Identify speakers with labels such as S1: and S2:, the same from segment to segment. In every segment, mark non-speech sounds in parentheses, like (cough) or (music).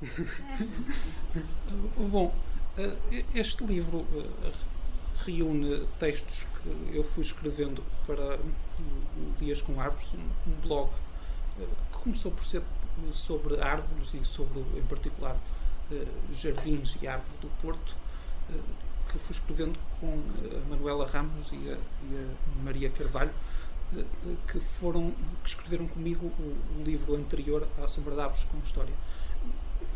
S1: (laughs) Bom, este livro reúne textos que eu fui escrevendo para Dias com Árvores, um blog que começou por ser sobre árvores e sobre, em particular, jardins e árvores do Porto, que fui escrevendo com a Manuela Ramos e a, e a Maria Carvalho, que foram que escreveram comigo o, o livro anterior à Sombra de Árvores com História.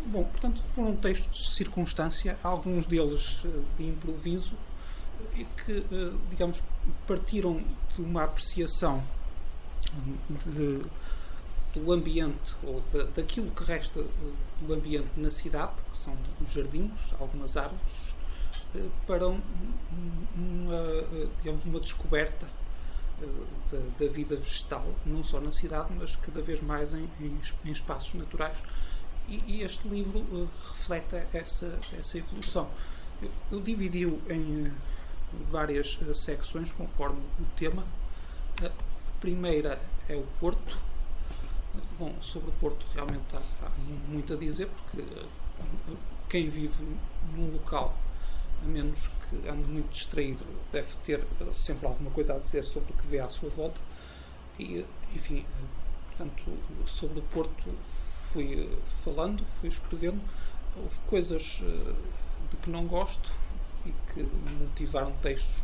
S1: Bom, portanto, foram textos de circunstância, alguns deles de improviso, e que, digamos, partiram de uma apreciação de, do ambiente, ou de, daquilo que resta do ambiente na cidade, que são os jardins, algumas árvores, para uma, digamos, uma descoberta da, da, vida vegetal, não só na cidade, mas cada vez mais em, em, em espaços naturais. E, e, este livro uh, reflete essa, essa evolução. Eu, eu dividi-o em uh, várias uh, secções conforme o tema. a primeira é o Porto. Bom, sobre o Porto realmente há, há muito a dizer, porque quem vive num local a menos que ande muito distraído, deve ter sempre alguma coisa a dizer sobre o que vê à sua volta. E, enfim, portanto, sobre o Porto fui falando, fui escrevendo. Houve coisas eh, de que não gosto e que motivaram textos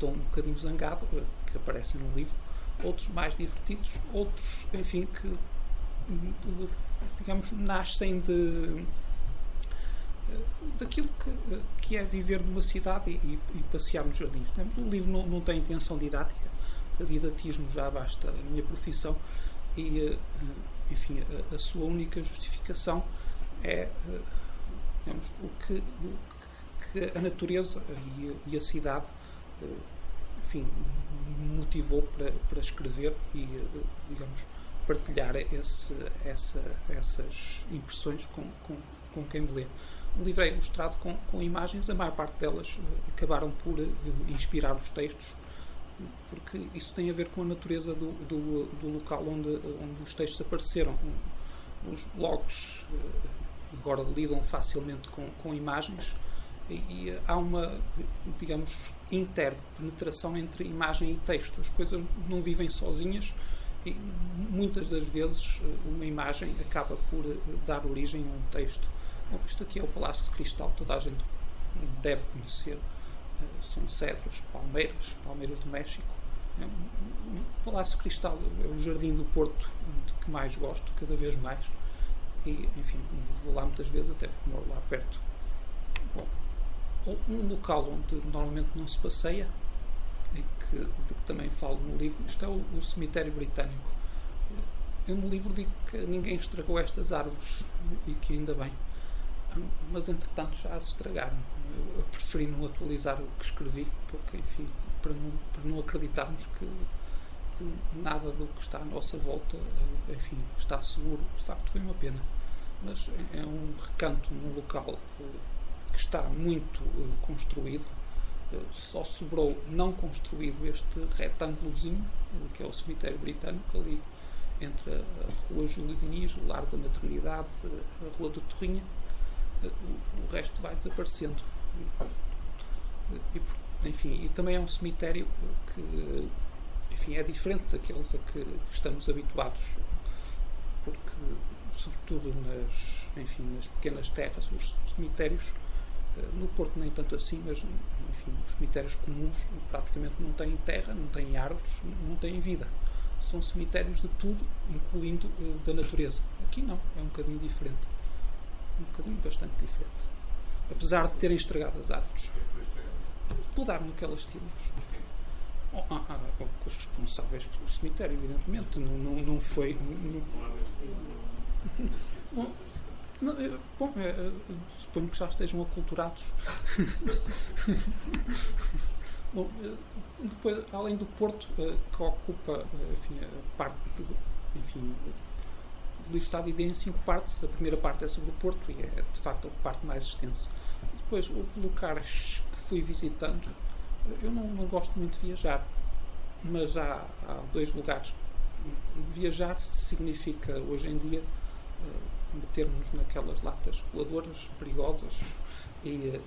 S1: tom um bocadinho zangado, eh, que aparecem no livro. Outros mais divertidos, outros, enfim, que, digamos, nascem de daquilo que, que é viver numa cidade e, e passear nos jardins. O livro não, não tem intenção didática, para didatismo já basta a minha profissão e, eh, enfim, a, a sua única justificação é eh, digamos, o, que, o que a natureza e, e a cidade eh, enfim, motivou para, para escrever e, digamos, partilhar esse, essa, essas impressões com, com, com quem me lê. O livro é ilustrado com, com imagens, a maior parte delas acabaram por inspirar os textos, porque isso tem a ver com a natureza do, do, do local onde, onde os textos apareceram. Os blogs uh, agora lidam facilmente com, com imagens e, há uma, digamos, interpenetração entre imagem e texto. As coisas não vivem sozinhas e muitas das vezes uma imagem acaba por dar origem a um texto. Bom, isto aqui é o Palácio de Cristal, toda a gente deve conhecer. São cedros, palmeiras, palmeiras do México. É o Palácio de Cristal é o jardim do Porto de que mais gosto, cada vez mais. E, enfim, vou lá muitas vezes, até porque moro lá perto. Bom, um local onde normalmente não se passeia, e que, de que também falo no livro, isto é o, o cemitério britânico. Eu no livro digo que ninguém estragou estas árvores e que ainda bem mas entretanto já se estragaram. Eu, preferi não atualizar o que escrevi, porque, enfim, para não, para não acreditarmos que, que, nada do que está à nossa volta, eh, enfim, está seguro. De facto, foi uma pena. Mas é um recanto num local eh, que está muito eh, construído. Só sobrou não construído este retângulozinho, que é o cemitério britânico, ali entre a Rua Júlio Diniz, o Lar da Maternidade, a Rua do Torrinha o resto vai desaparecendo. E, enfim, e também é um cemitério que enfim, é diferente daqueles a que estamos habituados, porque, sobretudo nas, enfim, nas pequenas terras, os cemitérios, eh, no Porto nem tanto assim, mas enfim, os cemitérios comuns praticamente não têm terra, não têm árvores, não têm vida. São cemitérios de tudo, incluindo uh, da natureza. Aqui não, é um bocadinho diferente um bocadinho bastante diferente. Apesar de terem estragado as árvores. Mudaram aquelas tilhas. Oh, ah, ah, os responsáveis pelo cemitério, evidentemente. Não, não, não foi. Não, não, (laughs) bom é, suponho que já estejam aculturados. (laughs) bom, depois, além do Porto, que ocupa enfim, a parte enfim, o livro está dividido em cinco partes. A primeira parte é sobre o Porto e é, de facto, a parte mais extensa. Depois, houve locais que fui visitando. Eu não, não gosto muito de viajar, mas há, há dois lugares. Viajar significa, hoje em dia, metermos naquelas latas coladoras perigosas e,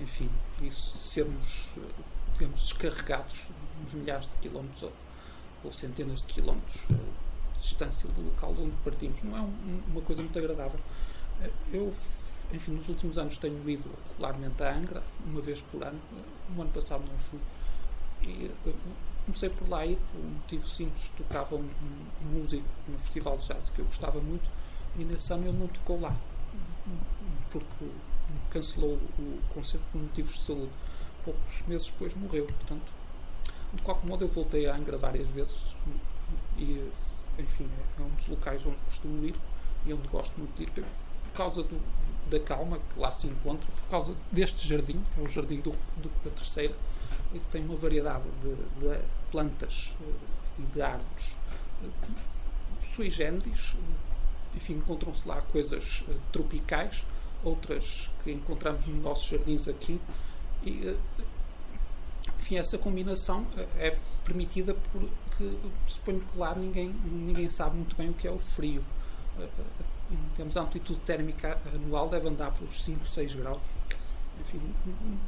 S1: enfim, e sermos, digamos, descarregados uns milhares de quilómetros ou, ou centenas de quilómetros distância do local onde partimos. Não é um, uma coisa muito agradável. Eu, enfim, nos últimos anos tenho ido regularmente a Angra, uma vez por ano. No ano passado não fui. E comecei por lá ir, por um motivo simples. Tocava um, um músico no festival de jazz que eu gostava muito e nesse ano ele não tocou lá porque cancelou o concerto por motivos de saúde. Poucos meses depois morreu. Portanto, de qualquer modo, eu voltei a Angra várias vezes e, enfim, é um dos locais onde costumo ir e onde gosto muito de ir por causa do, da calma que lá se encontra, por causa deste jardim, que é o Jardim do, do da Terceira, e que tem uma variedade de, de plantas uh, e de árvores uh, sui generis. Uh, enfim, encontram-se lá coisas tropicais, outras que encontramos nos nossos jardins aqui. E, enfim, essa combinação é permitida porque, suponho que lá ninguém, ninguém sabe muito bem o que é o frio temos a amplitude térmica anual deve andar pelos 5, 6 graus. Enfim,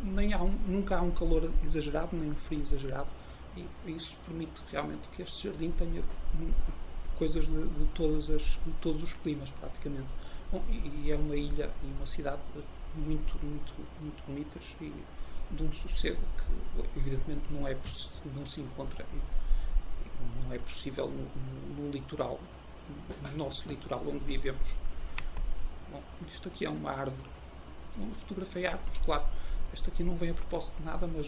S1: nem há um, nunca há um calor exagerado, nem um frio exagerado. E isso permite realmente que este jardim tenha coisas de, de todas as, de todos os climas, praticamente. Bom, e, é uma ilha e uma cidade muito, muito, muito bonitas e de um sossego que, evidentemente, não, é, não se encontra não é possível no, no, litoral no nosso litoral onde vivemos. Bom, isto aqui é uma árvore. Eu fotografei árvores, claro. Esta aqui não vem a propósito de nada, mas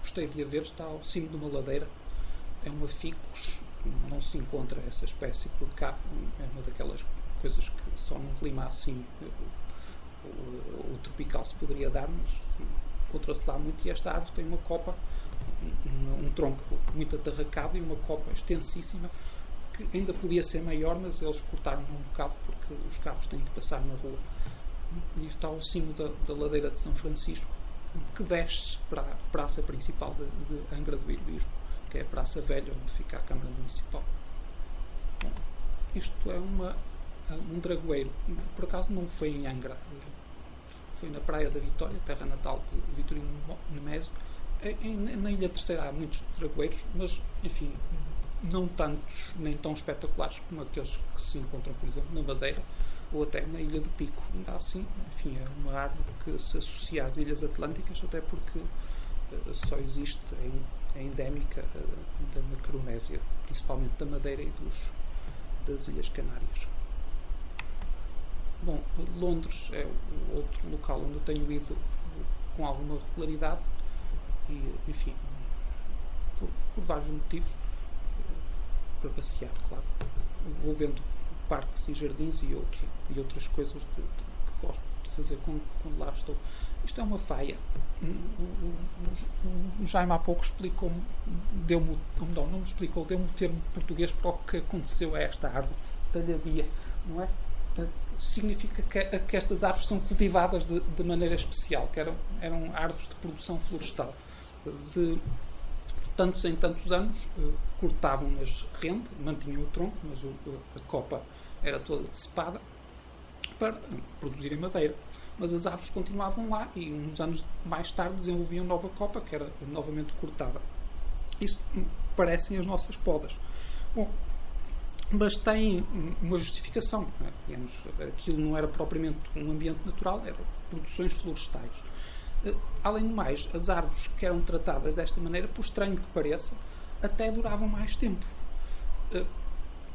S1: gostei de a ver. Está ao cimo de uma ladeira. É uma ficus. Não se encontra essa espécie por cá. É uma daquelas coisas que só num clima assim o, o, o tropical se poderia dar, mas encontra-se lá muito. E esta árvore tem uma copa, um, um tronco muito atarracado e uma copa extensíssima que ainda podia ser maior, mas eles cortaram um bocado porque os carros têm que passar na rua. E está ao cimo da, da ladeira de São Francisco, que desce para a praça principal de, de Angra do Heroísmo, que é a Praça Velha, onde fica a Câmara Municipal. Bom, isto é uma, um dragoeiro. Por acaso não foi em Angra, foi na Praia da Vitória, terra natal de Vitorino Nemésio. Na Ilha Terceira há muitos dragoeiros, mas, enfim, não tantos nem tão espetaculares como aqueles que se encontram, por exemplo, na Madeira ou até na Ilha do Pico. Ainda assim, enfim, é uma árvore que se associa às Ilhas Atlânticas, até porque uh, só existe, é, endémica uh, da Macaronésia, principalmente da Madeira e dos, das Ilhas Canárias. Bom, Londres é outro local onde eu tenho ido com alguma regularidade e, enfim, por, por vários motivos para passear, claro. Vou vendo parques e jardins e, outros, e outras coisas de, de, que gosto de fazer quando, quando, lá estou. Isto é uma faia. O, Jaime há pouco explicou-me, deu-me, não, não me explicou, deu-me o termo português para o que aconteceu a esta árvore, talhadia, não é? Significa que, que estas árvores são cultivadas de, de maneira especial, que eram, eram árvores de produção florestal. De, de tantos em tantos anos, uh, cortavam-nas rente, mantinham o tronco, mas o, a copa era toda decepada para produzirem madeira. Mas as árvores continuavam lá e uns anos mais tarde desenvolviam nova copa que era novamente cortada. Isso parecem as nossas podas. Bom, mas tem uma justificação. É? Digamos, aquilo não era propriamente um ambiente natural, eram produções florestais. Eh, além do mais, as árvores que eram tratadas desta maneira, por estranho que pareça, até duravam mais tempo. Eh,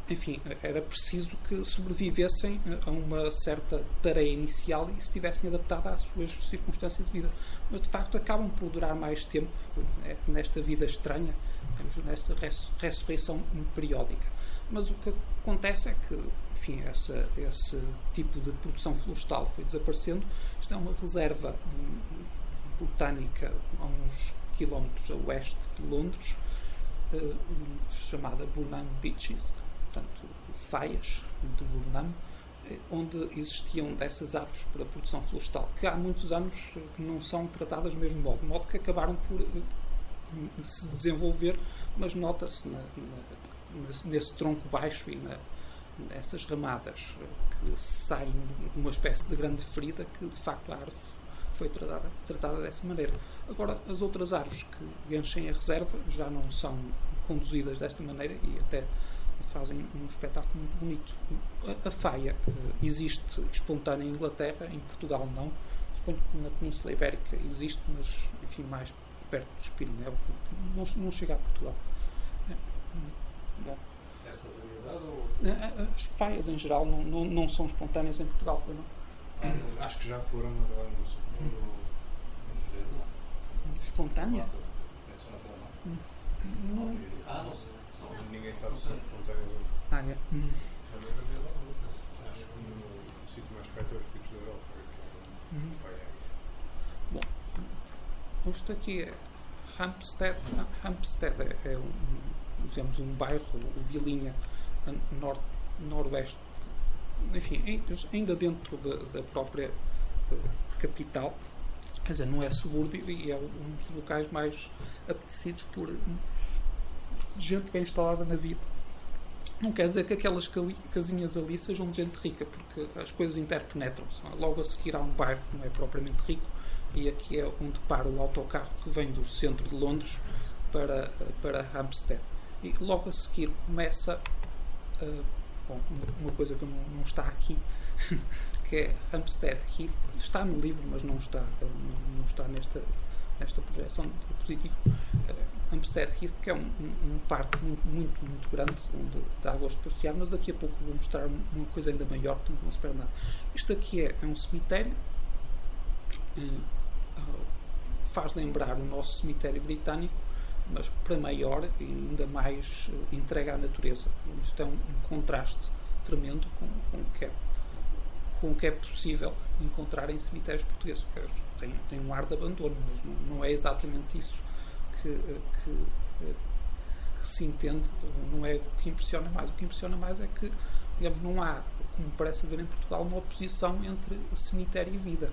S1: enfim, era preciso que sobrevivessem eh, a uma certa tarefa inicial e estivessem adaptadas às suas circunstâncias de vida. Mas, de facto, acabam por durar mais tempo nesta vida estranha, nessa ressurreição periódica. Mas o que acontece é que, enfim, essa, esse tipo de produção florestal foi desaparecendo. Isto é uma reserva hum, botânica a uns quilómetros a oeste de Londres, uh, chamada Burnham Beaches, portanto, faias de Burnham, eh, onde existiam dessas árvores para produção florestal, que há muitos anos eh, não são tratadas do mesmo modo, de modo que acabaram por se desenvolver, mas nota-se nesse tronco baixo e na, essas ramadas que saem uma espécie de grande ferida que de facto a árvore foi tratada, tratada dessa maneira. Agora, as outras árvores que enchem a reserva já não são conduzidas desta maneira e até fazem um espetáculo muito bonito. A, a faia uh, existe espontânea em Inglaterra, em Portugal não. Suponho que na Península Ibérica existe, mas enfim, mais perto dos Pirineus, não, não chega a Portugal. É.
S2: Essa variedade ou...
S1: As faias em geral não, não, não são espontâneas em Portugal, não?
S2: Ah, acho que já foram agora no, no
S1: Espontânea?
S2: Não. Ah, não sei. Ninguém sabe se são espontâneas ou
S1: Ah, é? Hum.
S2: Acho que no sítio mais perto é os picos da Europa. Que é
S1: Bom, isto aqui é Hampstead. Hampstead é, é um, digamos, um bairro, Vilinha, nor, noroeste, enfim, ainda dentro da, da própria eh, capital. Quer dizer, não é subúrbio e é um dos locais mais apetecidos por gente bem instalada na vida. Não quer dizer que aquelas casinhas ali sejam de gente rica, porque as coisas interpenetram-se. é? Logo a seguir há um bairro que não é propriamente rico, e aqui é onde para o autocarro que vem do centro de Londres para, para Hampstead. E logo a seguir começa ah, bom, uma coisa que não, não está aqui, (laughs) que é Hampstead Heath. Está no livro, mas não está, não, não está nesta, nesta projeção de diapositivo. Ah, Hampstead Heath, que é um, um, um parque muito, muito, muito grande, onde dá gosto de passear, mas daqui a pouco vou mostrar uma coisa ainda maior, portanto não se perde nada. Isto aqui é, é um cemitério, ah, faz lembrar o nosso cemitério britânico, mas para maior e ainda mais eh, entregue à natureza. Isto é um, um contraste tremendo com, com, o que é, com o que é possível encontrar em cemitérios portugueses. Tem, tem um ar de abandono, mas não, não é exatamente isso que, eh, que, eh, que se entende, não é o que impressiona mais. O que impressiona mais é que, digamos, não há, como parece haver em Portugal, uma oposição entre cemitério e vida.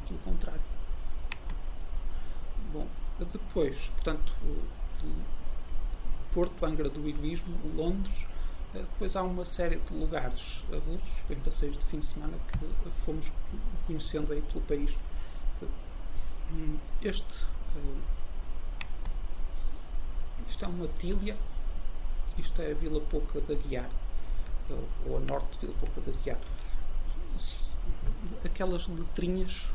S1: Pelo contrário. Bom, depois, portanto, Porto, Angra do Heroísmo, Londres, eh, depois há uma série de lugares avulsos, em passeios de fim de semana, que fomos conhecendo aí pelo país. Hum, Este, eh, isto é uma tília, isto é a Vila Pouca da Guiar, eh, ou a norte de Vila Pouca da Guiar. Aquelas letrinhas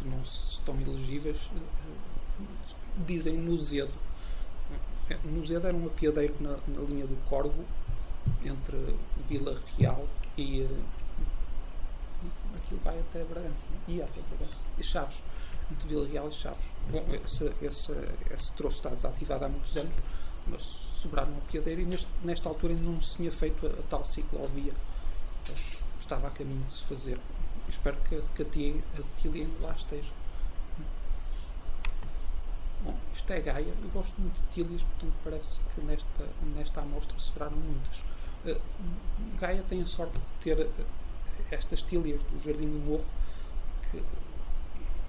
S1: que não estão elegíveis eh, dizem Nuzedo. Eh, Nuzedo era um apiadeiro na, na linha do Corvo entre Vila Real e eh, aquilo vai até Bragança não? ia até Bragança e Chaves entre Vila Real e Chaves bom, esse, esse, esse troço está desativado há muitos anos mas sobraram um apiadeiro e neste, nesta altura ainda não se tinha feito a, a tal ciclovia Eh, estava a caminho de se fazer espero que, que a tia- a Tília lá esteja Bom, isto é Gaia. Eu gosto muito de tílias, portanto parece que nesta, nesta amostra sobraram muitas. Eh, Gaia tem a sorte de ter eh, estas tílias do Jardim do Morro, que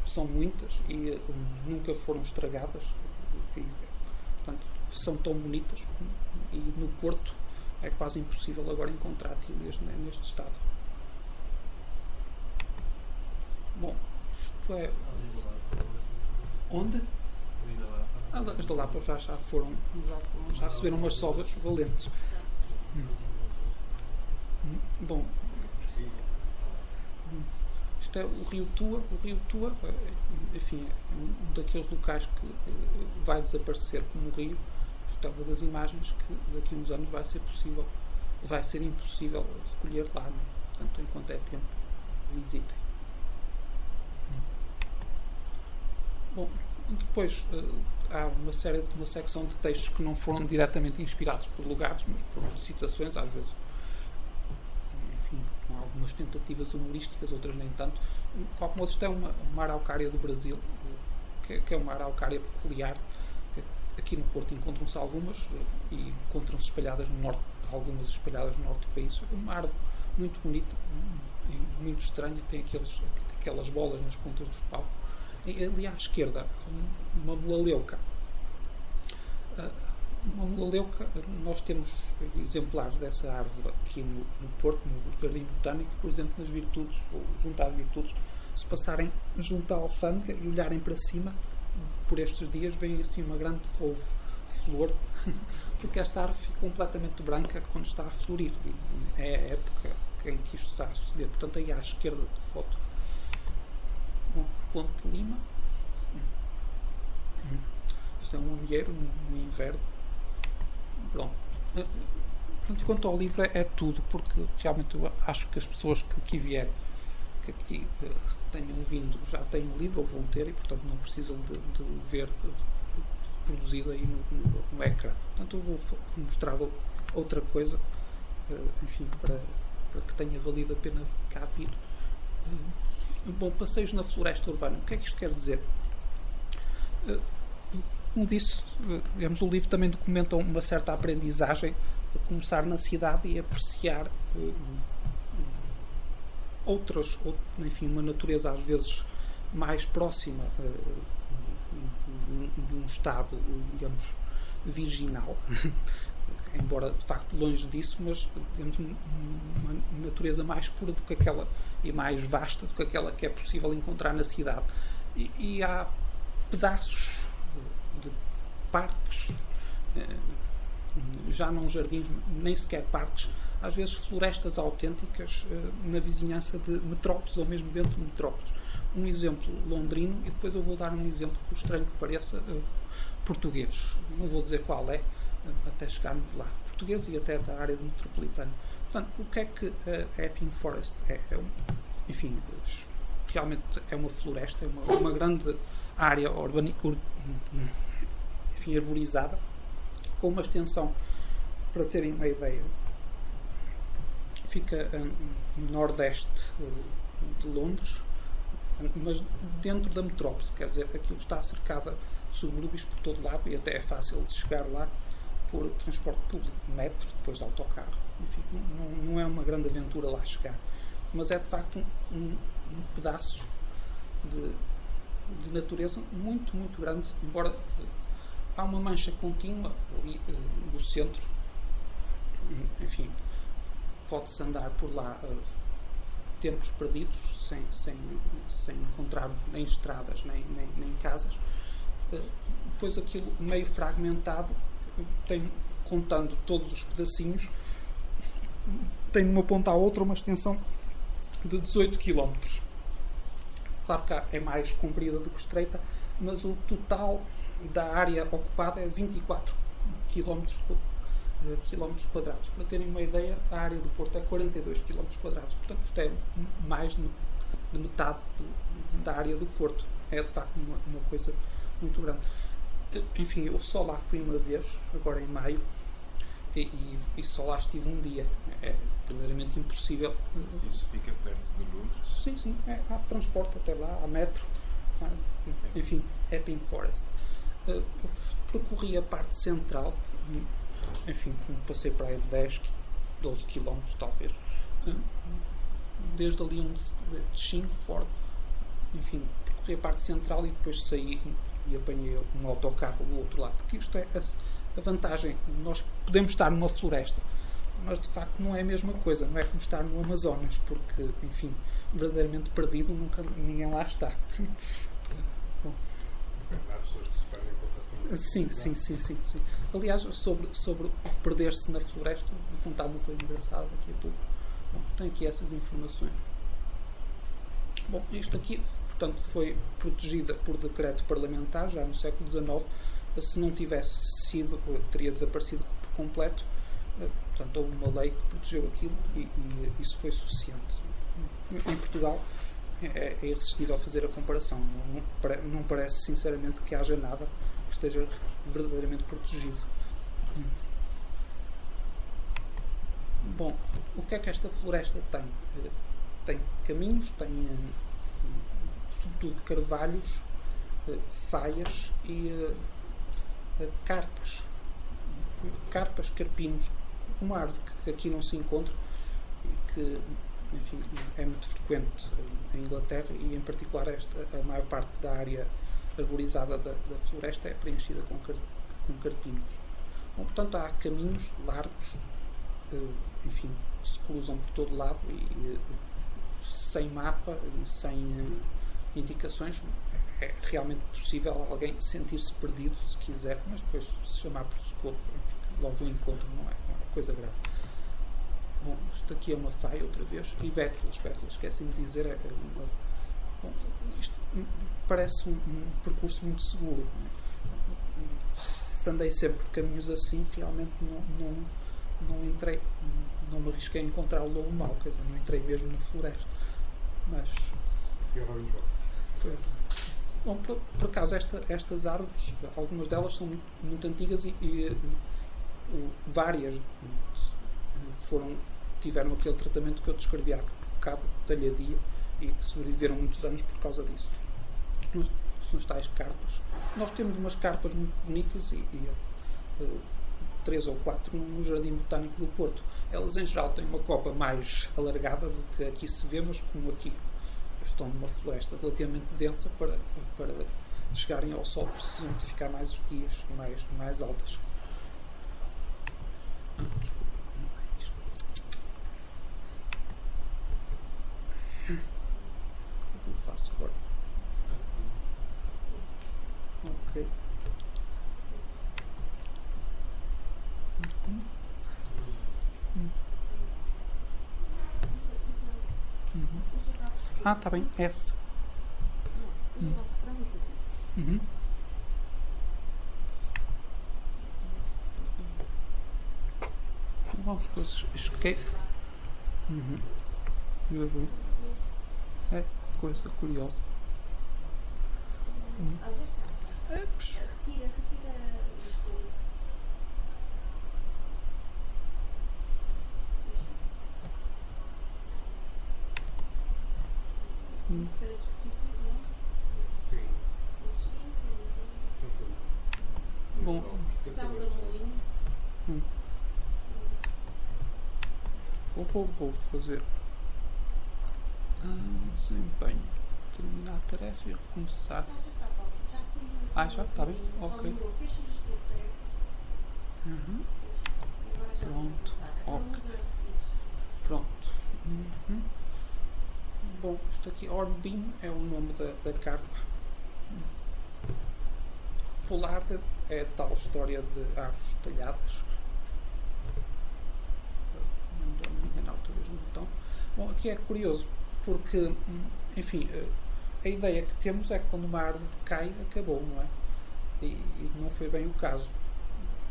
S1: são muitas e eh, nunca foram estragadas. E, portanto, são tão bonitas. E no Porto é quase impossível agora encontrar tílias ne- neste estado. Bom, isto é. Onde? As da Lapa já, já, foram, já, foram, já receberam umas sovas valentes. Hum, Bom, hum, isto é o Rio Tua. O Rio Tua, eh, enfim, é um daqueles locais que eh, vai desaparecer como o Rio. Isto é uma das imagens que daqui a uns anos vai ser possível, vai ser impossível recolher lá. não é? Portanto, enquanto é tempo, visitem. Bom, depois eh, há uma série de uma secção de textos que não foram diretamente inspirados por lugares, mas por citações, às vezes enfim, com algumas tentativas humorísticas, outras nem tanto. De qualquer modo, isto é uma, uma araucária do Brasil, eh, que, que é uma araucária peculiar. aqui no Porto encontram-se algumas eh, e encontram-se espalhadas no norte, algumas espalhadas no norte do país. É uma árvore muito bonita, muito estranha, tem aqueles, aquelas bolas nas pontas dos paus. E ali à esquerda, um- uma melaleuca. Ah, uma melaleuca, nós temos exemplares dessa árvore aqui no, no Porto, no Jardim Botânico, por exemplo, nas virtudes, ou junto às virtudes, se passarem junto à alfândega e olharem para cima, por estes dias vem assim uma grande couve flor, (laughs) porque esta árvore fica completamente branca quando está a florir. É a época em que isto está a suceder. Portanto, aí à esquerda da foto, Ponte de Lima. Isto é um amieiro no, no inverno. Pronto. Portanto, quanto ao livro, é tudo, porque realmente eu acho que as pessoas que aqui vierem, que aqui uh, tenham vindo, já têm o livro ou vão ter e, portanto, não precisam de, de ver reproduzido aí no, no, no, ecrã. Portanto, eu vou mostrar outra coisa, enfim, para, para que tenha valido a pena cá vir. Bom, passeios na floresta urbana. O que é que isto quer dizer? Uh, como disse, digamos, o livro também documenta uma certa aprendizagem a começar na cidade e apreciar outras, enfim, uma natureza às vezes mais próxima de um estado, digamos, virginal, (laughs) embora de facto longe disso, mas digamos, uma natureza mais pura do que aquela e mais vasta do que aquela que é possível encontrar na cidade. E, e há pedaços de parques, eh, já não jardins, nem sequer parques, às vezes florestas autênticas eh, na vizinhança de metrópoles ou mesmo dentro de metrópoles um exemplo londrino e depois eu vou dar um exemplo, por estranho que pareça, uh, português. Não vou dizer qual é, até chegarmos lá. Português e até da área metropolitana. Portanto, o que é que a Epping Forest é? é um, enfim, realmente é uma floresta, é uma, uma grande área urbana, ur, enfim, arborizada, com uma extensão, para terem uma ideia, fica no nordeste de Londres, mas dentro da metrópole, quer dizer, aquilo está cercada de subúrbios por todo lado e até é fácil de chegar lá por transporte público, metro, depois de autocarro. Enfim, não, não é uma grande aventura lá chegar, mas é de facto um, um, pedaço de, de, natureza muito, muito grande, embora há uma mancha contínua ali uh, no centro, enfim, pode-se andar por lá. Uh, tempos perdidos, sem, sem, sem encontrarmos nem estradas, nem, nem, nem casas. Eh, depois aquilo meio fragmentado, tem, contando todos os pedacinhos, tem de uma ponta à outra uma extensão de 18 km. Claro que é mais comprida do que estreita, mas o total da área ocupada é 24 km quilómetros quadrados. Para terem uma ideia, a área do Porto é 42 quilómetros quadrados. Portanto, isto é mais de metade do, da área do Porto. É de facto uma, uma, coisa muito grande. Enfim, eu só lá fui uma vez, agora em maio, e, e, e só lá estive um dia. É verdadeiramente impossível.
S3: Se isso fica perto de Londres?
S1: Sim, sim. É, há transporte até lá, há metro. enfim, Epping Forest. Uh, percorri a parte central enfim, passei para aí de 10, 12 km talvez. Desde ali onde de Chingford, enfim, percorri a parte central e depois saí e apanhei um autocarro do outro lado. Porque isto é a, a vantagem. Nós podemos estar numa floresta, mas de facto não é a mesma coisa. Não é como estar no Amazonas, porque, enfim, verdadeiramente perdido nunca ninguém lá está. (laughs)
S2: Bom. Há pessoas que se perdem
S1: Sim, sim, sim, sim, sim. Aliás, sobre, sobre perder-se na floresta, vou contar uma coisa engraçada daqui a pouco. Bom, tenho aqui essas informações. Bom, isto aqui, portanto, foi protegida por decreto parlamentar já no século XIX. Se não tivesse sido, teria desaparecido por completo. Eh, portanto, houve uma lei que protegeu aquilo e, e isso foi suficiente. Em Portugal, é, é irresistível fazer a comparação. Não, não parece, sinceramente, que haja nada que esteja verdadeiramente protegido. Bom, o que é que esta floresta tem? Eh, tem caminhos, tem eh, sobretudo carvalhos, eh, faias e carpas. Carpas, carpinos, uma árvore que aqui não se encontra e que enfim, é muito frequente em Inglaterra e em particular esta, a maior parte da área arborizada da, da floresta é preenchida com, car, com carpinos. Bom, portanto, há caminhos largos, enfim, que se cruzam por todo lado e sem mapa e sem indicações é realmente possível alguém sentir-se perdido, se quiser, mas depois se chamar por socorro, enfim, logo o encontro não é, não é coisa grave. Bom, isto aqui é uma faia outra vez. E Bétulas, Bétulas, esqueci-me de dizer, é uma, bom, isto parece um, um, percurso muito seguro. É? Se andei sempre por caminhos assim, realmente não, não, não entrei, não me arrisquei a encontrar o lobo mau, quer dizer, não entrei mesmo na floresta. Mas.
S2: E agora nos
S1: Bom, por, por acaso, esta, estas árvores, algumas delas são muito, muito antigas e, e, várias foram, tiveram aquele tratamento que eu descrevi há bocado, talhadia, e sobreviveram muitos anos por causa disso. são as tais carpas. Nós temos umas carpas muito bonitas e, e uh, três ou quatro no Jardim Botânico do Porto. Elas, em geral, têm uma copa mais alargada do que aqui se vê, mas como aqui estão numa floresta relativamente densa para, para chegarem ao sol precisam de ficar mais esguias e mais, mais altas. Desculpa, não é isto. O que eu faço agora? Ok. Uhum. Uhum. Ah, tá bem. S. Hum. Uhum. Vamos fazer escape. Uhum. É coisa curiosa. Uhum. É, retira
S2: Sim.
S1: Bom. Hum. Vou, vou, vou fazer ah, desempenho. Terminar a tarefa e recomeçar. Ah, já? Está bem? Ok. Uhum. Pronto. Ok. Pronto. Uhum. Bom, isto aqui, Hornbeam, é o nome da, da carpa. Polarda é a tal história de árvores talhadas. Não me enganar outra vez no botão. Bom, aqui é curioso, porque, enfim, a ideia que temos é que quando uma árvore cai, acabou, não é? E, e não foi bem o caso.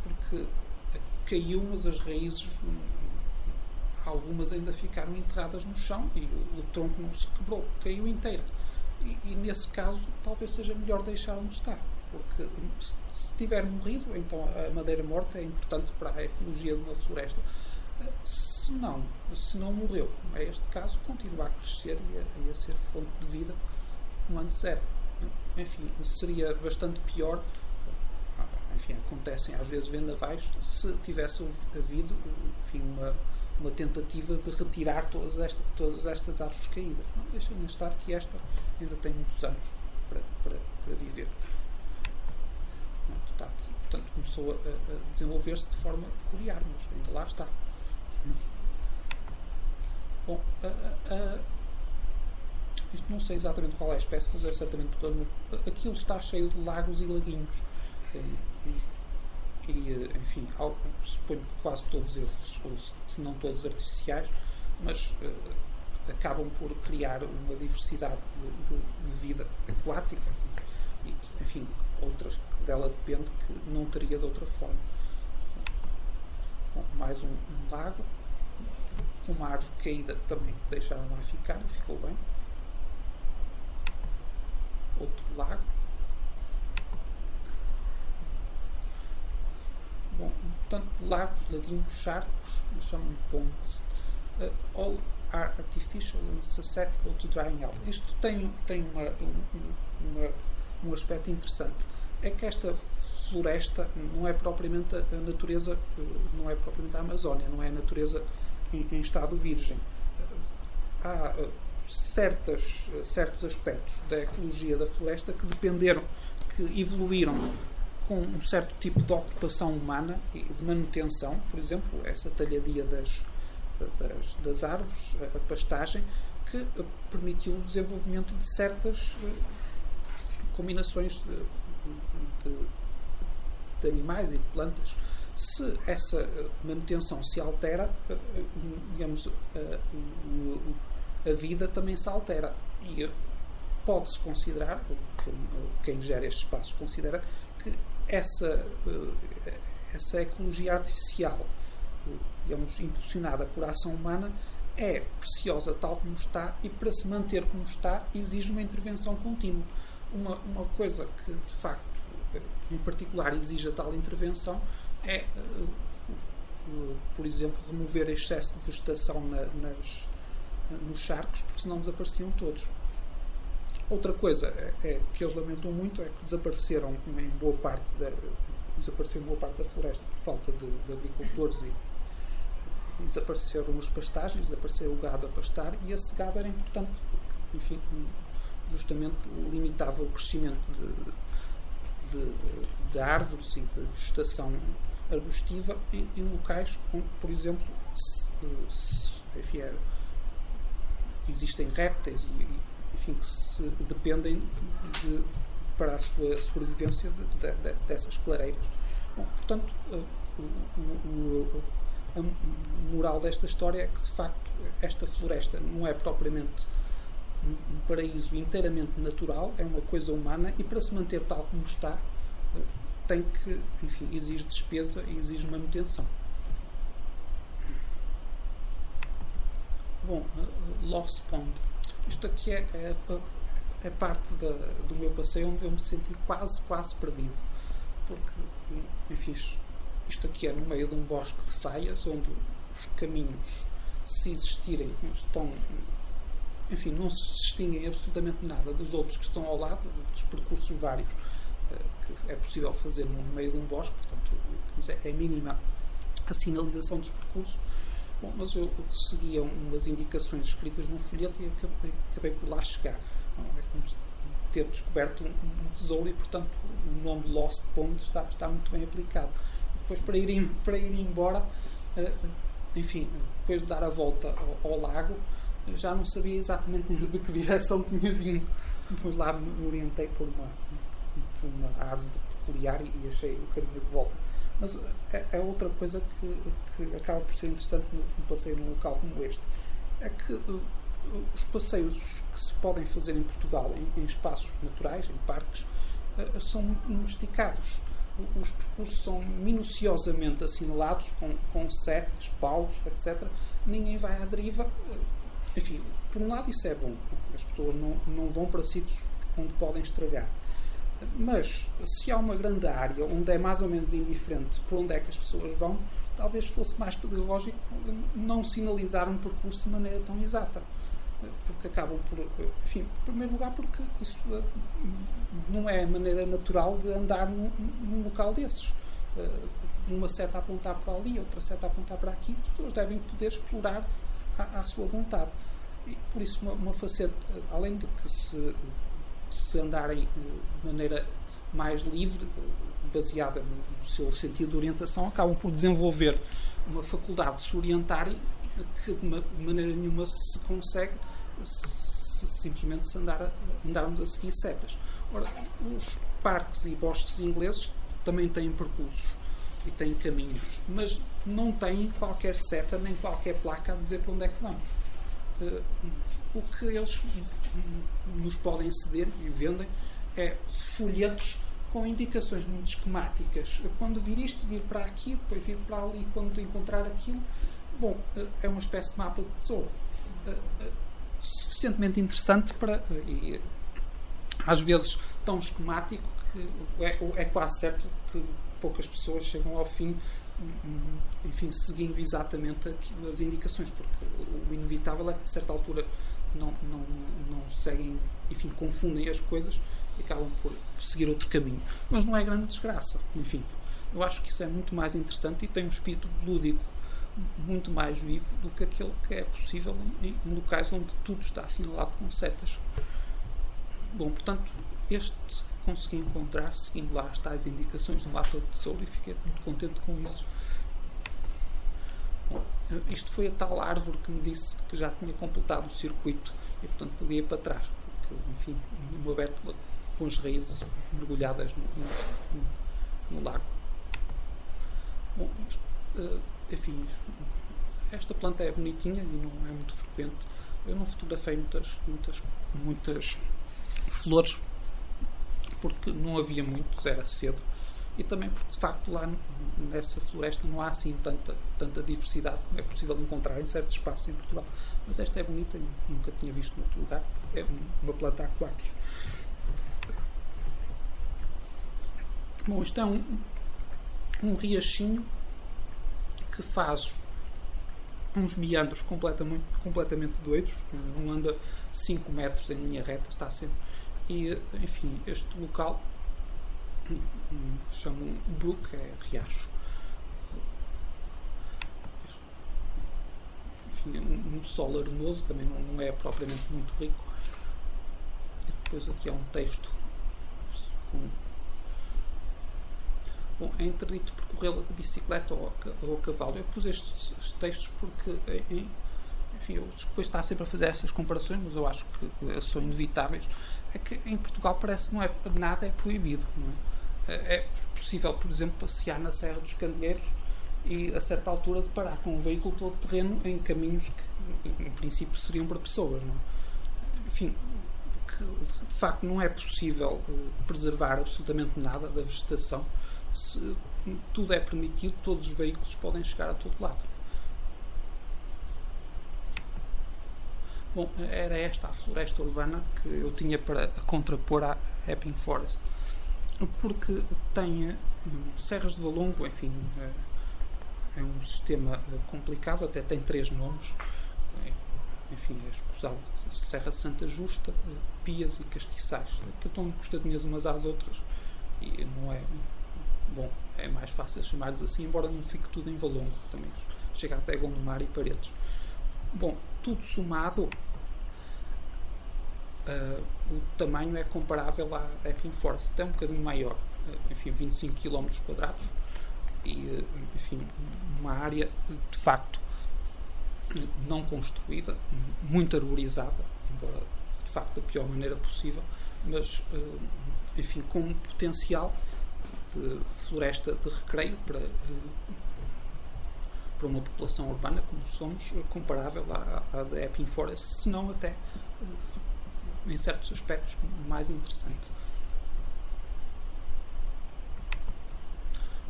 S1: Porque caiu, mas as raízes algumas ainda ficaram enterradas no chão e o, o tronco não se quebrou, caiu inteiro. E, e, nesse caso, talvez seja melhor deixar onde está, porque se, se tiver morrido, então a madeira morta é importante para a ecologia de uma floresta. Se não, se não morreu, como é este caso, continua a crescer e a, e a ser fonte de vida como antes era. Enfim, seria bastante pior enfim, acontecem às vezes vendavais, se tivesse havido enfim, uma, uma tentativa de retirar todas, todas estas árvores caídas. Não deixem de estar que esta ainda tem muitos anos para, para, para viver. Está aqui. Portanto, começou a, a desenvolver-se de forma peculiar, mas ainda lá está. (laughs) Bom, a, a, isto não sei exatamente qual é a espécie, mas é certamente aquilo está cheio de lagos e laguinhos. E, e, enfim, suponho que quase todos eles, ou se não todos artificiais, mas uh, acabam por criar uma diversidade de, de, de, vida aquática e, enfim, outras que dela depende que não teria de outra forma. Bom, mais um, um lago, uma árvore caída também que deixaram lá ficar, ficou bem. Outro lago Bom, portanto, lagos, laguinhos, charcos, chamam pontes. Uh, all are artificial and susceptible to drying out. Isto tem, tem uma, uma, um aspecto interessante. É que esta floresta não é propriamente a natureza, eh, não é propriamente a Amazónia, não é a natureza em, em estado virgem. Há eh, certas, certos aspectos da ecologia da floresta que dependeram, que evoluíram com um certo tipo de ocupação humana e de manutenção, por exemplo, essa talhadia das, das, das árvores, a pastagem, que permitiu o desenvolvimento de certas combinações de, de, de animais e de plantas. Se essa manutenção se altera, digamos, a, a vida também se altera. E pode-se considerar, quem gera estes espaços considera, que essa, essa ecologia artificial, digamos, impulsionada por ação humana, é preciosa tal como está e para se manter como está exige uma intervenção contínua. Uma, uma coisa que, de facto, em particular exige a tal intervenção é, por exemplo, remover excesso de vegetação na, nas, nos charcos, porque senão desapareciam todos. Outra coisa é, é, que eles lamentam muito é que desapareceram em boa parte da desapareceu boa parte da floresta por falta de, de agricultores e, desapareceram as pastagens, desapareceu o gado a pastar e esse gado era importante porque, enfim, justamente limitava o crescimento de, de, de árvores e de vegetação arbustiva em, em locais onde, por exemplo, se, se, enfim, era, existem répteis e, enfim, que se dependem de, para a sua sobrevivência de, de, dessas clareiras. Bom, portanto, o, o, a moral desta história é que, de facto, esta floresta não é propriamente um paraíso inteiramente natural, é uma coisa humana e para se manter tal como está, tem que, enfim, exige despesa e exige manutenção. Bom, Lost Pond. Isto aqui é, é, é parte da, do meu passeio onde eu me senti quase, quase perdido. Porque, enfim, isto aqui é no meio de um bosque de faias, onde os caminhos, se existirem, estão. Enfim, não se distinguem absolutamente nada dos outros que estão ao lado, dos percursos vários eh, que é possível fazer no meio de um bosque, portanto, é mínima a sinalização dos percursos Bom, mas eu seguia umas indicações escritas num folheto e acabei, acabei por lá chegar. é como ter descoberto um, um, tesouro e, portanto, o nome Lost Pond está, está muito bem aplicado. E depois, para ir, para ir embora, uh, enfim, depois de dar a volta ao, ao lago, já não sabia exatamente (laughs) de que direção tinha vindo. Depois lá me orientei por uma, por uma árvore peculiar e achei o caminho de volta. Mas é, é outra coisa que, que, acaba por ser interessante no passeio num local como este. É que uh, os passeios que se podem fazer em Portugal em, em espaços naturais, em parques, uh, são muito domesticados. Os percursos são minuciosamente assinalados com, com setas, paus, etc. Ninguém vai à deriva. Enfim, por um lado isso é bom. As pessoas não, não vão para sítios onde podem estragar. Mas se há uma grande área onde é mais ou menos indiferente por onde é que as pessoas vão, talvez fosse mais pedagógico não sinalizar um percurso de maneira tão exata. Porque acabam por. Enfim, em primeiro lugar, porque isso eh, não é a maneira natural de andar num, num local desses. Eh, uma seta a apontar para ali, outra seta a apontar para aqui, as pessoas devem poder explorar à, à sua vontade. E por isso, uma, uma faceta, além de que se se andarem de maneira mais livre, baseada no seu sentido de orientação, acabam por desenvolver uma faculdade de se orientarem que de maneira nenhuma se consegue se simplesmente se andar, andarmos a seguir setas. Ora, os parques e bosques ingleses também têm percursos e têm caminhos, mas não têm qualquer seta nem qualquer placa a dizer para onde é que vamos. Uh, o que eles nos podem ceder e vendem é folhetos com indicações muito esquemáticas. Quando vir isto, vir para aqui, depois vir para ali, quando encontrar aquilo. Bom, é uma espécie de mapa de tesouro. Eh, suficientemente interessante para. E, às vezes tão esquemático que é, é quase certo que poucas pessoas chegam ao fim enfim, seguindo exatamente as indicações, porque o inevitável é que a certa altura não, não, não seguem, enfim, confundem as coisas e acabam por seguir outro caminho. Mas não é grande desgraça, enfim. Eu acho que isso é muito mais interessante e tem um espírito lúdico muito mais vivo do que aquele que é possível em, em locais onde tudo está assinalado com setas. Bom, portanto, este consegui encontrar seguindo lá as tais indicações no mapa do tesouro e fiquei muito contente com isso. Bom, isto foi a tal árvore que me disse que já tinha completado o circuito e, portanto, podia ir para trás, porque, enfim, uma bétula com as raízes mergulhadas no, no, no lago. Bom, isto, uh, enfim, esta planta é bonitinha e não é muito frequente. Eu não fotografei muitas, muitas, muitas flores porque não havia muito, era cedo. E também porque, de facto, lá nessa floresta não há assim tanta, tanta diversidade como é possível encontrar em certos espaços em Portugal. Mas esta é bonita nunca tinha visto em outro lugar. É uma planta aquática. Bom, isto é um, um riachinho que faz uns meandros completamente, completamente doidos, não anda 5 metros em linha reta, está sempre. E, enfim, este local chamam brook, é riacho. Este, é um, solo arenoso, também não, não é propriamente muito rico. E depois aqui há um texto com Bom, é interdito percorrê-la de bicicleta ou a, cavalo. Eu pus estes, estes textos porque, enfim, eu está sempre a fazer essas comparações, mas eu acho que são inevitáveis. É que em Portugal parece que não é, nada é proibido. É? é? é? possível, por exemplo, passear na Serra dos Candeeiros e a certa altura deparar com um veículo todo terreno em caminhos que, em princípio, seriam para pessoas. Não é? Enfim, que de facto não é possível eh, preservar absolutamente nada da vegetação se tudo é permitido, todos os veículos podem chegar a todo lado. Bom, era esta a floresta urbana que eu tinha para contrapor à Epping Forest. Porque tem hum, Serras de Valongo, enfim, é, é um sistema eh, complicado, até tem três nomes. É, enfim, é escusado Serra Santa Justa, eh, Pias e Castiçais, que estão encostadinhas umas às outras. E não é bom, é mais fácil chamar-lhes assim, embora não fique tudo em valongo também. Chega até Gondomar e Paredes. Bom, tudo somado, uh, o tamanho é comparável à Epping Forest, até um bocadinho maior, uh, enfim, 25 km quadrados e, uh, enfim, uma área de facto não construída, muito arborizada, embora de facto da pior maneira possível, mas, enfim, com um potencial de floresta de recreio para, para uma população urbana como somos, comparável à, à da Epping Forest, se não até, eh, em certos aspectos, mais interessante.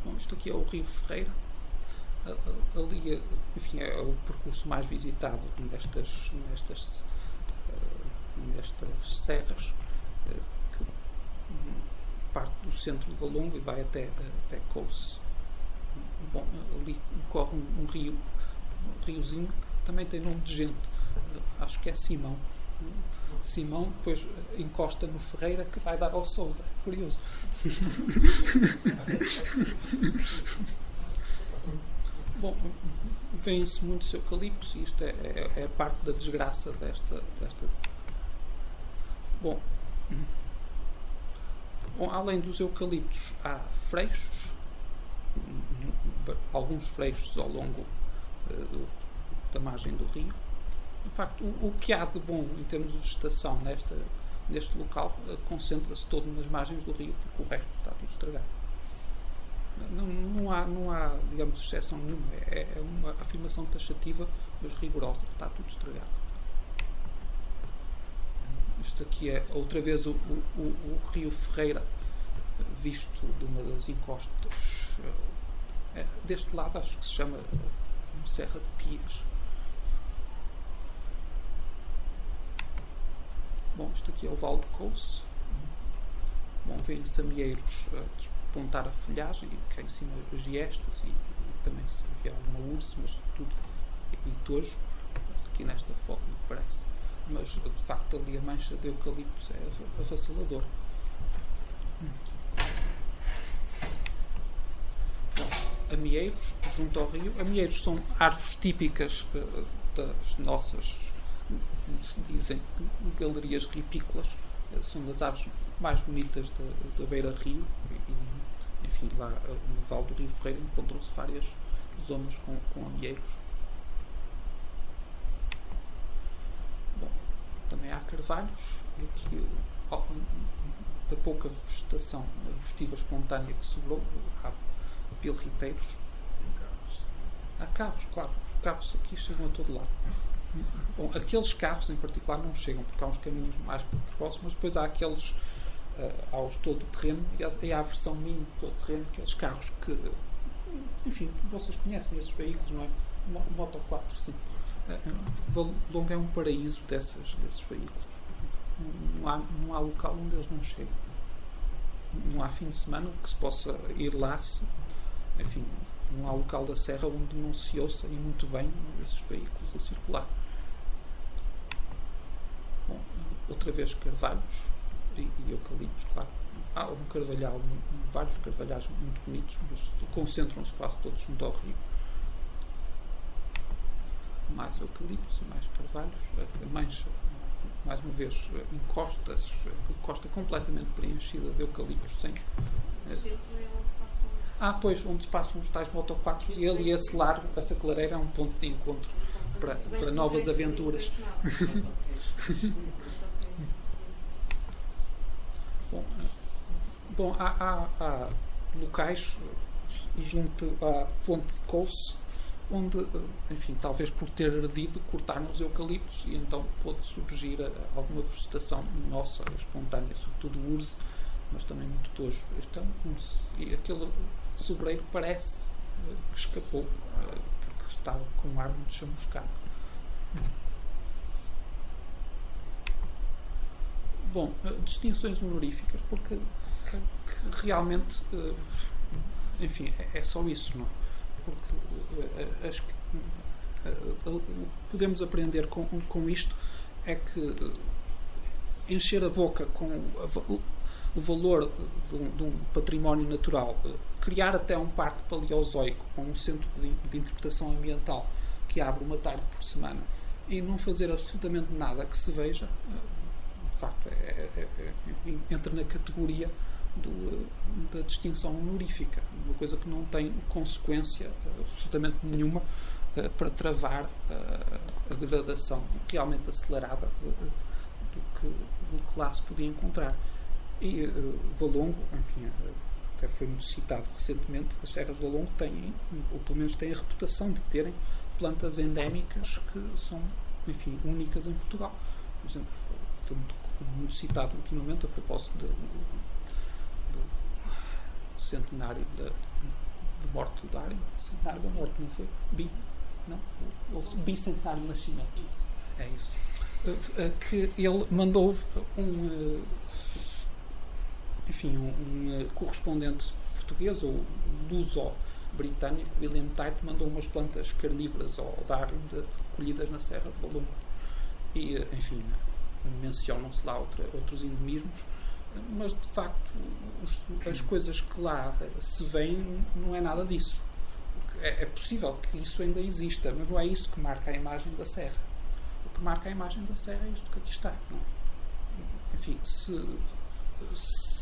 S1: Bom, isto aqui é o Rio Ferreira. Ali, enfim, é o percurso mais visitado nestas, nestas, eh, nestas serras que parte do centro de Valongo e vai até, até Couce. Bom, ali corre um, um, rio, um riozinho que também tem nome de gente, acho que é Simão. Simão depois encosta no Ferreira que vai dar ao Souza. Curioso. (laughs) Bom, vêem-se muitos eucaliptos e isto é, é, é parte da desgraça desta, desta. Bom, Bom, além dos eucaliptos, há freixos, alguns freixos ao longo uh, da margem do rio. De facto, o, o, que há de bom em termos de vegetação nesta, neste local uh, concentra-se todo nas margens do rio, porque o resto está tudo estragado. Não, não, há, não há, digamos, exceção nenhuma. É, é uma afirmação taxativa, mas rigorosa. Está tudo estragado. Isto aqui é outra vez o, o, o, o rio Ferreira visto de uma das encostas. É, deste lado acho que se chama Serra de Pias. Bom, isto aqui é o Val de Couce. Bom, vêem-se amieiros a despontar a folhagem, cá em cima as giestas e, e também se havia alguma urso, mas tudo e tojo, aqui nesta foto me parece mas de facto ali a mancha de eucalipto é avassalador. Amieiros, junto ao rio. Amieiros são árvores típicas eh, das nossas, como se dizem, galerias ripícolas, são das aves mais bonitas da, da Beira Rio e, enfim, lá no Val do Rio Ferreira encontram-se várias zonas com, com amieiros. Bom, também há carvalhos e aqui da pouca vegetação arbustiva espontânea que sobrou, há pilriteiros. Há carros, claro, os carros aqui chegam a todo lado. Bom, aqueles carros em particular não chegam, porque há uns caminhos mais perigosos, mas depois há aqueles, uh, há os todo-terreno e há a versão mini de todo-terreno, aqueles carros que, enfim, vocês conhecem esses veículos, não é? Moto 4, sim. Uh, Valongo é um paraíso dessas, desses veículos. Não há, não há local onde eles não chegam. Não há fim de semana que se possa ir lá, se, enfim, não há local da serra onde não se ouça e muito bem esses veículos a circular. Bom, outra vez carvalhos e, e eucaliptos, claro. Há um carvalhal, vários carvalhais muito bonitos, mas concentram-se quase todos junto ao rio. Mais eucaliptos e mais carvalhos. A mancha, mais uma vez, encostas, encosta completamente preenchida de eucaliptos. Sem, ah, pois, onde passam os tais Moto 4 e e esse largo, essa clareira é um ponto de encontro para, para novas aventuras. (laughs) bom, bom há, há, há, locais junto à ponte de Couce onde, enfim, talvez por ter ardido, cortaram os eucaliptos e então pôde surgir alguma vegetação nossa, espontânea, sobretudo urze, mas também muito tojo. Este é um, e aquele sobreiro parece que escapou porque estava com um ar muito chamuscado. Bom, distinções honoríficas, porque que, que realmente, enfim, é, é, só isso, não é? Porque as, podemos aprender com, com isto é que encher a boca com o valor de um, de um, património natural, criar até um parque paleozoico com um centro de, de, interpretação ambiental que abre uma tarde por semana e não fazer absolutamente nada que se veja, de facto, é, é, é, é entra na categoria do, da distinção honorífica, uma coisa que não tem consequência absolutamente nenhuma para travar a degradação realmente acelerada do, que, do que lá se podia encontrar. E Valongo, enfim, até foi muito citado recentemente, as serras de Valongo têm, ou pelo menos têm a reputação de terem plantas endémicas que são, enfim, únicas em Portugal. Por exemplo, foi muito, muito citado ultimamente a propósito do, do centenário da, de morte do Darwin. Centenário da morte, não foi? Bi, não? Ou bicentenário do nascimento. É isso. Uh, que ele mandou um enfim, um, um, correspondente português, ou luso-britânico, William Tite, mandou umas plantas carnívoras ao Darwin colhidas na Serra de Valongo. E, enfim, mencionam-se lá outra, outros endemismos, mas de facto os, as coisas que lá se veem não é nada disso. É, é, possível que isso ainda exista, mas não é isso que marca a imagem da Serra. O que marca a imagem da Serra é isto que aqui está. Não? É? Enfim, se, se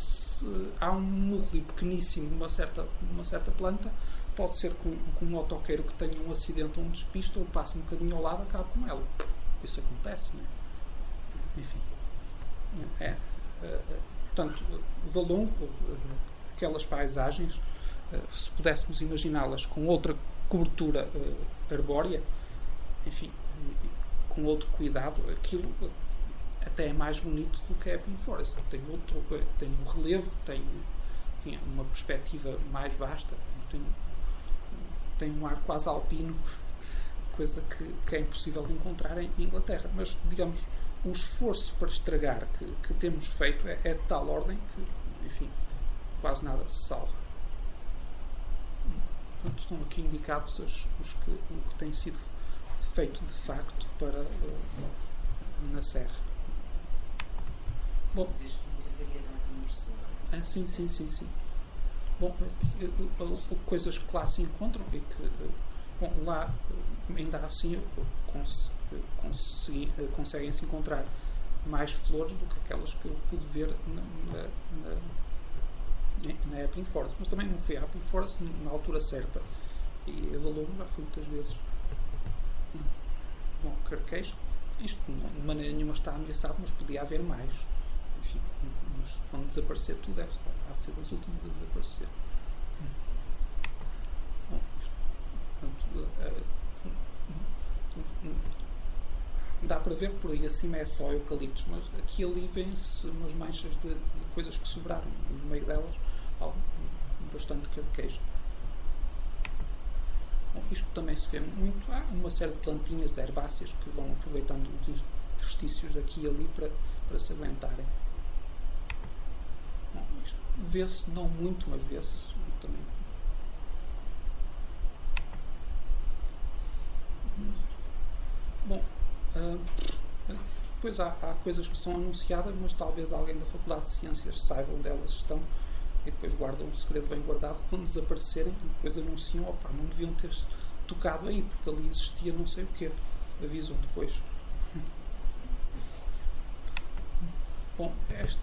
S1: há um núcleo pequeníssimo de uma certa, uma certa planta, pode ser que um, que um motoqueiro que tenha um acidente ou um despiste ou passe um bocadinho ao lado acabe com ela. Isso acontece, não é? Enfim. É, é, é portanto, Valongo, aquelas paisagens, é, se pudéssemos imaginá-las com outra cobertura arbórea, enfim, com outro cuidado, aquilo até é mais bonito do que a Epping Forest. Tem outro, tem um relevo, tem enfim, uma perspectiva mais vasta, tem, tem um ar quase alpino, (laughs) coisa que, que é impossível de encontrar em Inglaterra. Mas, digamos, o esforço para estragar que, que temos feito é, é, de tal ordem que, enfim, quase nada se salva. Portanto, estão aqui indicados os, os que, o que tem sido feito de facto para uh, na Serra. Bom, ah, sim, sim, sim, sim. Bom, eh, eh, coisas que lá se encontram e que eh, bom, lá ainda assim conseguem-se encontrar mais flores do que aquelas que eu pude ver na, na, na, Epping Forest. Mas também não fui à Epping Forest na altura certa. E Valor já fui muitas vezes. Bom, Carquejo, isto de maneira nenhuma está ameaçado, mas podia haver mais. Enfim, nos, quando desaparecer tudo, é, há de ser das últimas a desaparecer. Bom, portanto, uh, dá para ver por aí acima é só eucaliptos, mas aqui ali vêm-se umas manchas de, de, coisas que sobraram, e no meio delas algo bastante carquejo. Bom, isto também se vê muito. Há uma série de plantinhas de herbáceas que vão aproveitando os interstícios daqui e ali para, para se aguentarem. Vê-se não muito, mas vê-se também. Bom, uh, depois há, há, coisas que são anunciadas, mas talvez alguém da Faculdade de Ciências saiba onde elas estão e depois guardam um segredo bem guardado. Quando desaparecerem, depois anunciam: opa, não deviam ter tocado aí, porque ali existia não sei o quê. Avisam depois. (laughs) Bom, este,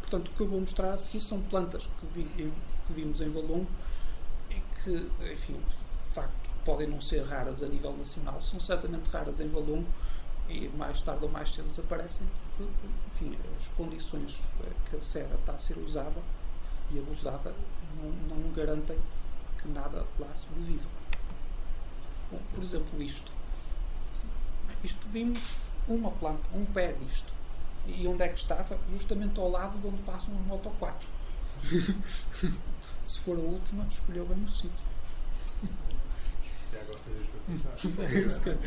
S1: portanto, o que eu vou mostrar a seguir são plantas que, vi, que vimos em Valongo e que, enfim, de facto, podem não ser raras a nível nacional, são certamente raras em Valongo e mais tarde ou mais cedo desaparecem porque, enfim, as condições que a serra está a ser usada e abusada não, não garantem que nada lá sobreviva. Bom, por exemplo, isto. Isto vimos uma planta, um pé disto. E onde é que estava? Justamente ao lado de onde passam as Moto 4. Se for a última, escolheu bem o sítio.
S2: Já gostas de (laughs) pensar.
S1: É.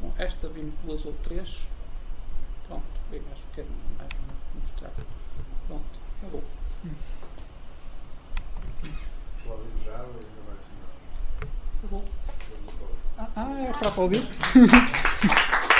S1: Bom, esta vimos duas ou três. Pronto, eu acho que é mais mostrar. Pronto, acabou.
S2: Cláudio já ou ainda vai terminar?
S1: Acabou. Ah, é para aplaudir? (laughs)